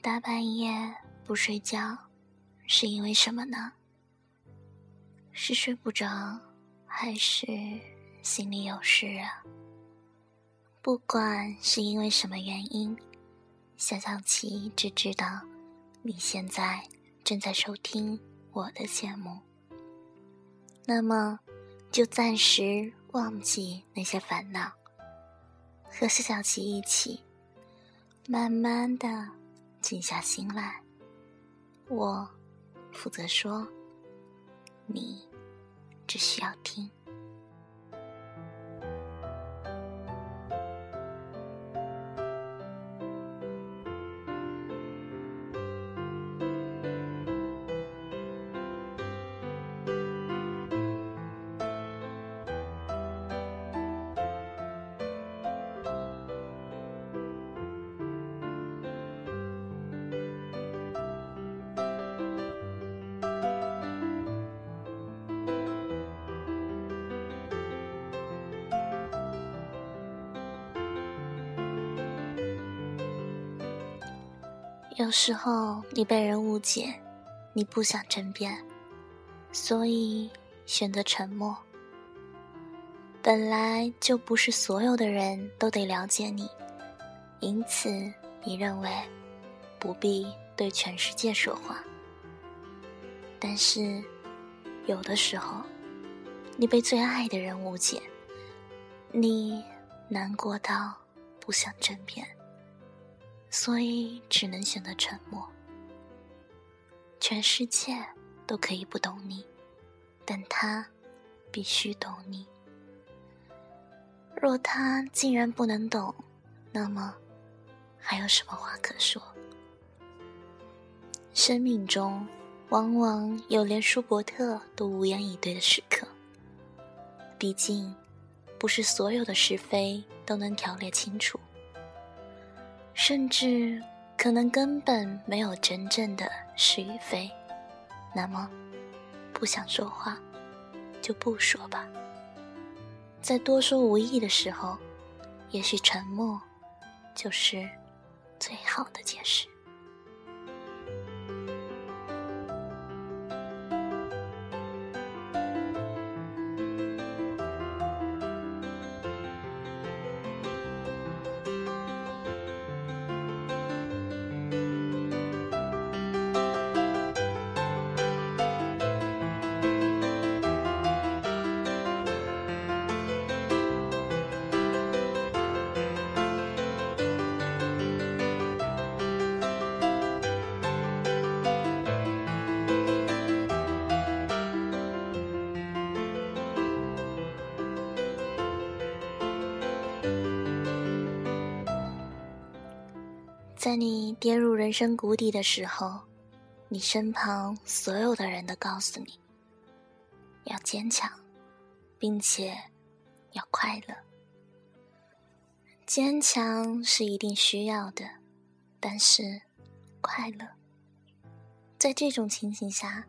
大半夜不睡觉，是因为什么呢？是睡不着，还是心里有事啊？不管是因为什么原因，小小琪只知道你现在正在收听我的节目。那么，就暂时忘记那些烦恼，和小小琪一起，慢慢的。静下心来，我负责说，你只需要听。有时候你被人误解，你不想争辩，所以选择沉默。本来就不是所有的人都得了解你，因此你认为不必对全世界说话。但是有的时候，你被最爱的人误解，你难过到不想争辩。所以只能选择沉默。全世界都可以不懂你，但他必须懂你。若他竟然不能懂，那么还有什么话可说？生命中往往有连舒伯特都无言以对的时刻。毕竟，不是所有的是非都能条列清楚。甚至可能根本没有真正的是与非，那么不想说话就不说吧。在多说无益的时候，也许沉默就是最好的解释。在你跌入人生谷底的时候，你身旁所有的人都告诉你，要坚强，并且要快乐。坚强是一定需要的，但是快乐，在这种情形下，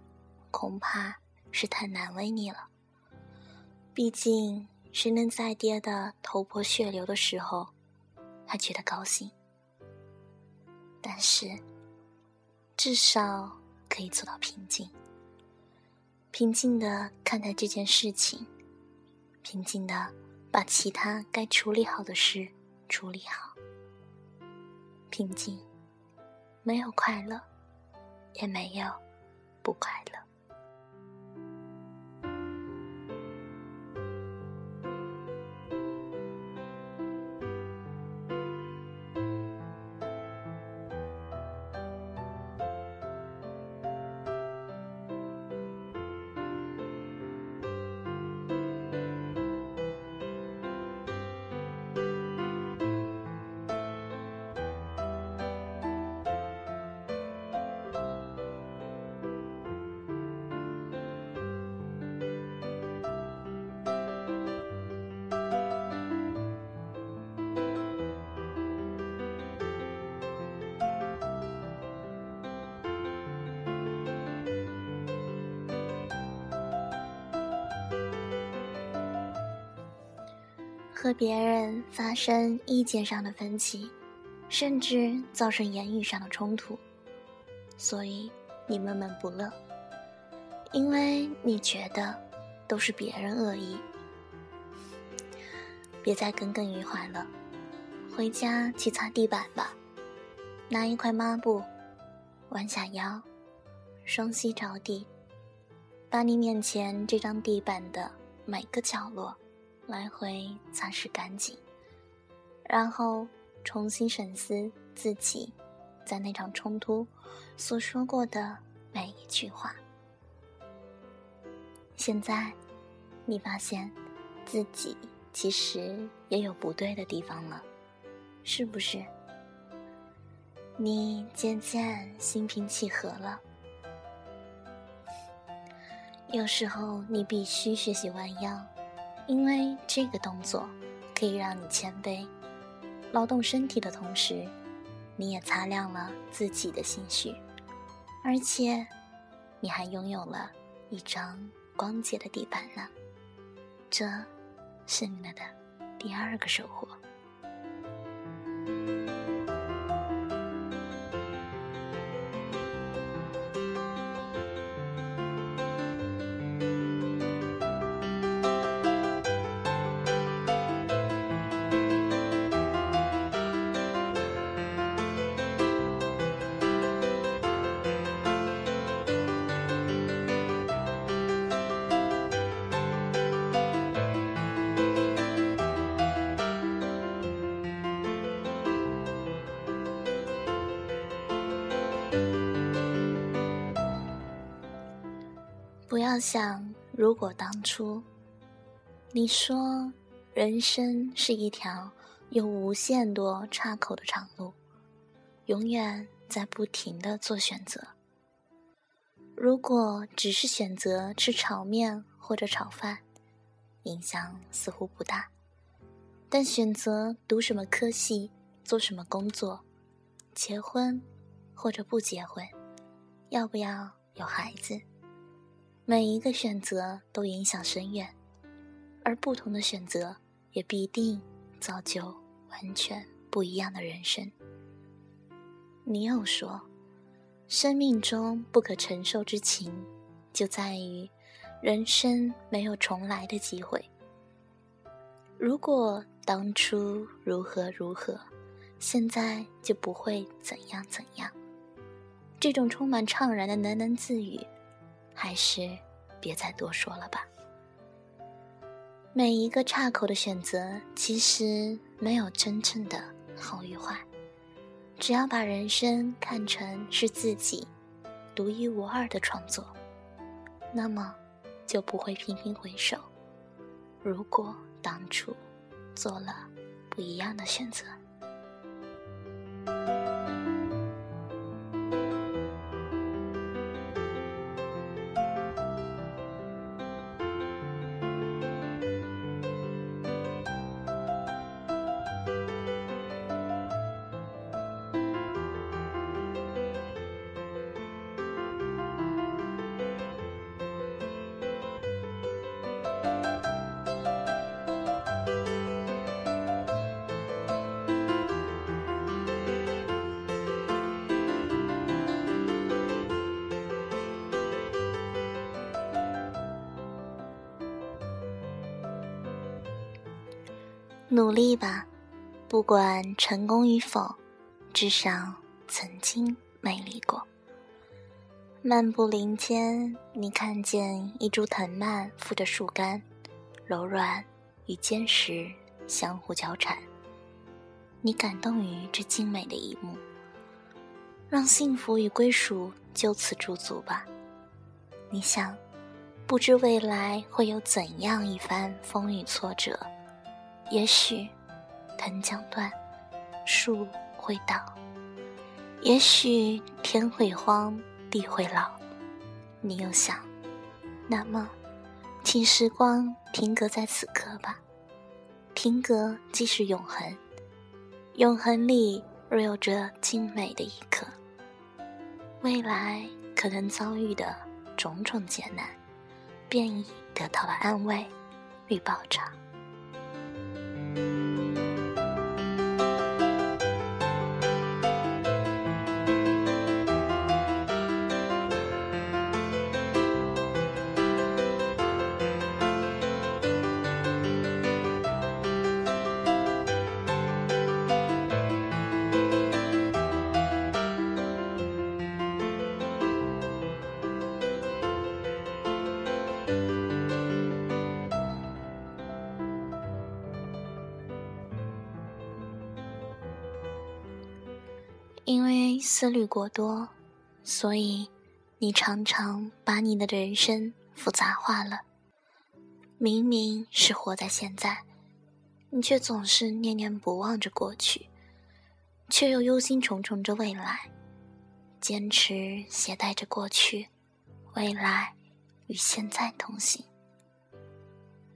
恐怕是太难为你了。毕竟，谁能在跌得头破血流的时候，还觉得高兴？但是，至少可以做到平静，平静的看待这件事情，平静的把其他该处理好的事处理好。平静，没有快乐，也没有不快乐。和别人发生意见上的分歧，甚至造成言语上的冲突，所以你闷闷不乐，因为你觉得都是别人恶意。别再耿耿于怀了，回家去擦地板吧，拿一块抹布，弯下腰，双膝着地，把你面前这张地板的每个角落来回擦拭干净，然后。重新审视自己在那场冲突所说过的每一句话。现在，你发现自己其实也有不对的地方了，是不是？你渐渐心平气和了。有时候你必须学习弯腰，因为这个动作可以让你谦卑。劳动身体的同时，你也擦亮了自己的心绪，而且，你还拥有了一张光洁的地板呢。这，是你们的第二个收获。不要想，如果当初你说人生是一条有无限多岔口的长路，永远在不停的做选择。如果只是选择吃炒面或者炒饭，影响似乎不大；但选择读什么科系、做什么工作、结婚或者不结婚、要不要有孩子。每一个选择都影响深远，而不同的选择也必定造就完全不一样的人生。你又说，生命中不可承受之情，就在于人生没有重来的机会。如果当初如何如何，现在就不会怎样怎样。这种充满怅然的喃喃自语。还是别再多说了吧。每一个岔口的选择，其实没有真正的好与坏。只要把人生看成是自己独一无二的创作，那么就不会频频回首。如果当初做了不一样的选择。努力吧，不管成功与否，至少曾经美丽过。漫步林间，你看见一株藤蔓附着树干，柔软与坚实相互交缠。你感动于这精美的一幕，让幸福与归属就此驻足吧。你想，不知未来会有怎样一番风雨挫折。也许，藤将断，树会倒；也许天会荒，地会老。你又想，那么，请时光停格在此刻吧。停格即是永恒，永恒里若有着精美的一刻，未来可能遭遇的种种艰难，便已得到了安慰与保障 thank you 思虑过多，所以你常常把你的人生复杂化了。明明是活在现在，你却总是念念不忘着过去，却又忧心忡忡着未来，坚持携带着过去、未来与现在同行。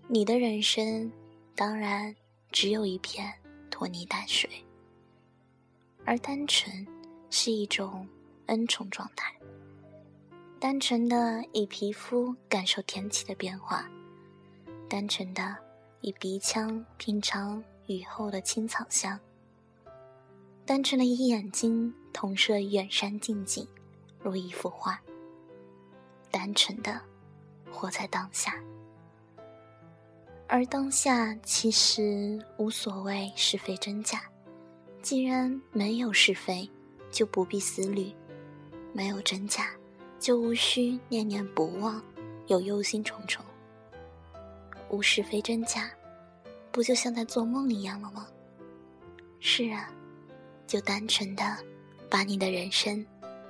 你的人生，当然只有一片拖泥带水，而单纯是一种恩宠状态，单纯的以皮肤感受天气的变化。单纯的以鼻腔品尝雨后的青草香，单纯的以眼睛同摄远山近景，如一幅画。单纯的活在当下，而当下其实无所谓是非真假。既然没有是非，就不必思虑；没有真假，就无需念念不忘，又忧心忡忡。无是非真假，不就像在做梦一样了吗？是啊，就单纯的把你的人生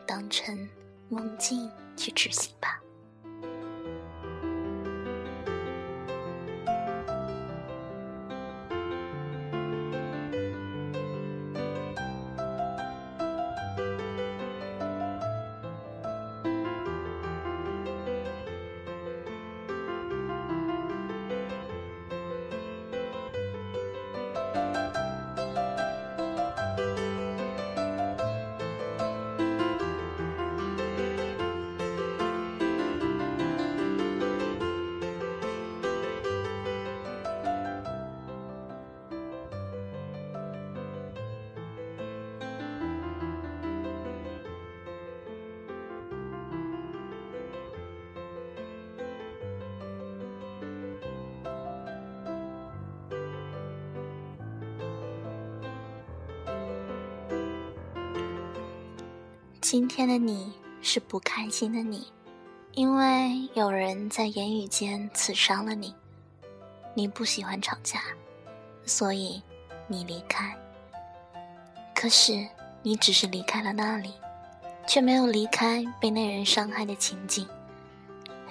当成梦境去执行吧。今天的你是不开心的你，因为有人在言语间刺伤了你。你不喜欢吵架，所以你离开。可是你只是离开了那里，却没有离开被那人伤害的情景。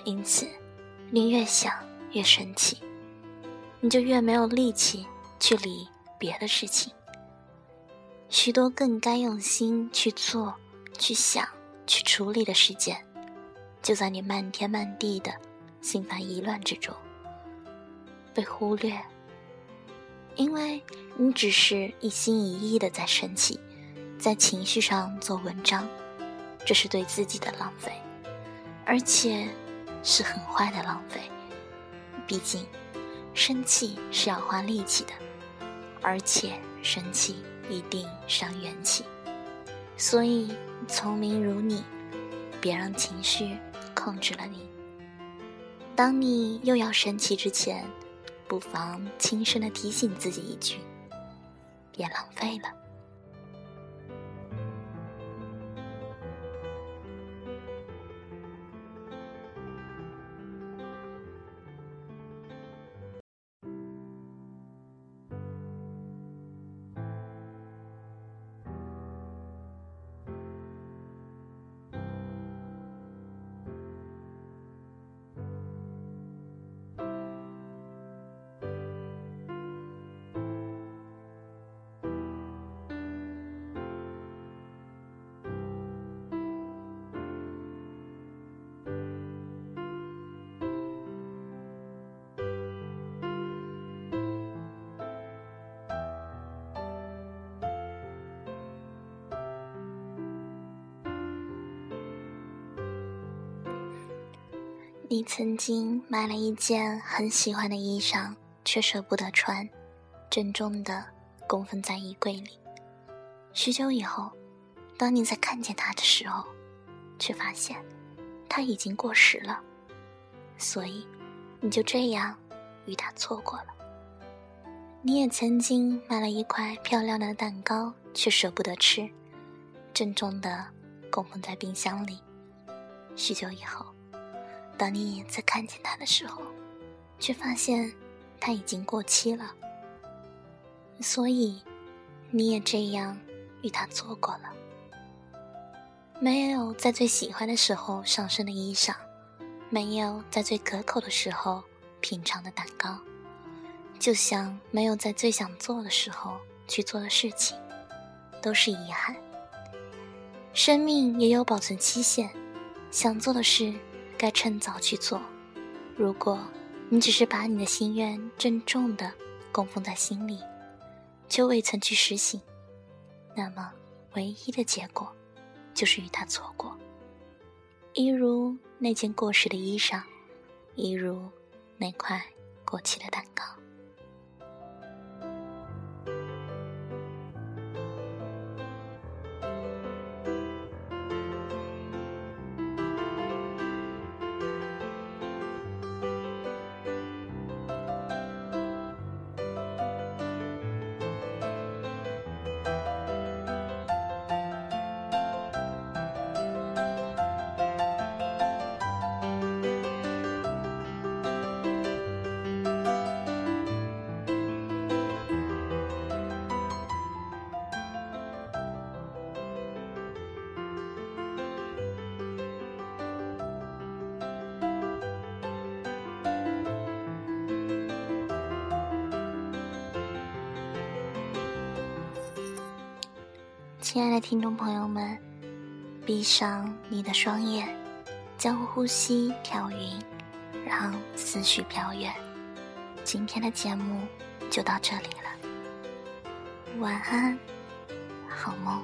因此，你越想越生气，你就越没有力气去理别的事情。许多更该用心去做。去想、去处理的事件，就在你漫天漫地的心烦意乱之中被忽略，因为你只是一心一意的在生气，在情绪上做文章，这是对自己的浪费，而且是很坏的浪费。毕竟，生气是要花力气的，而且生气一定伤元气，所以。聪明如你，别让情绪控制了你。当你又要生气之前，不妨轻声的提醒自己一句：别浪费了。你曾经买了一件很喜欢的衣裳，却舍不得穿，郑重的供奉在衣柜里。许久以后，当你再看见它的时候，却发现它已经过时了。所以，你就这样与它错过了。你也曾经买了一块漂亮的蛋糕，却舍不得吃，郑重的供奉在冰箱里。许久以后。当你再看见它的时候，却发现它已经过期了，所以你也这样与它错过了。没有在最喜欢的时候上身的衣裳，没有在最可口的时候品尝的蛋糕，就像没有在最想做的时候去做的事情，都是遗憾。生命也有保存期限，想做的事该趁早去做。如果你只是把你的心愿郑重的供奉在心里，却未曾去实行，那么唯一的结果就是与他错过。一如那件过时的衣裳，一如那块过期的蛋糕。亲爱的听众朋友们，闭上你的双眼，将呼吸调匀，让思绪飘远。今天的节目就到这里了，晚安，好梦。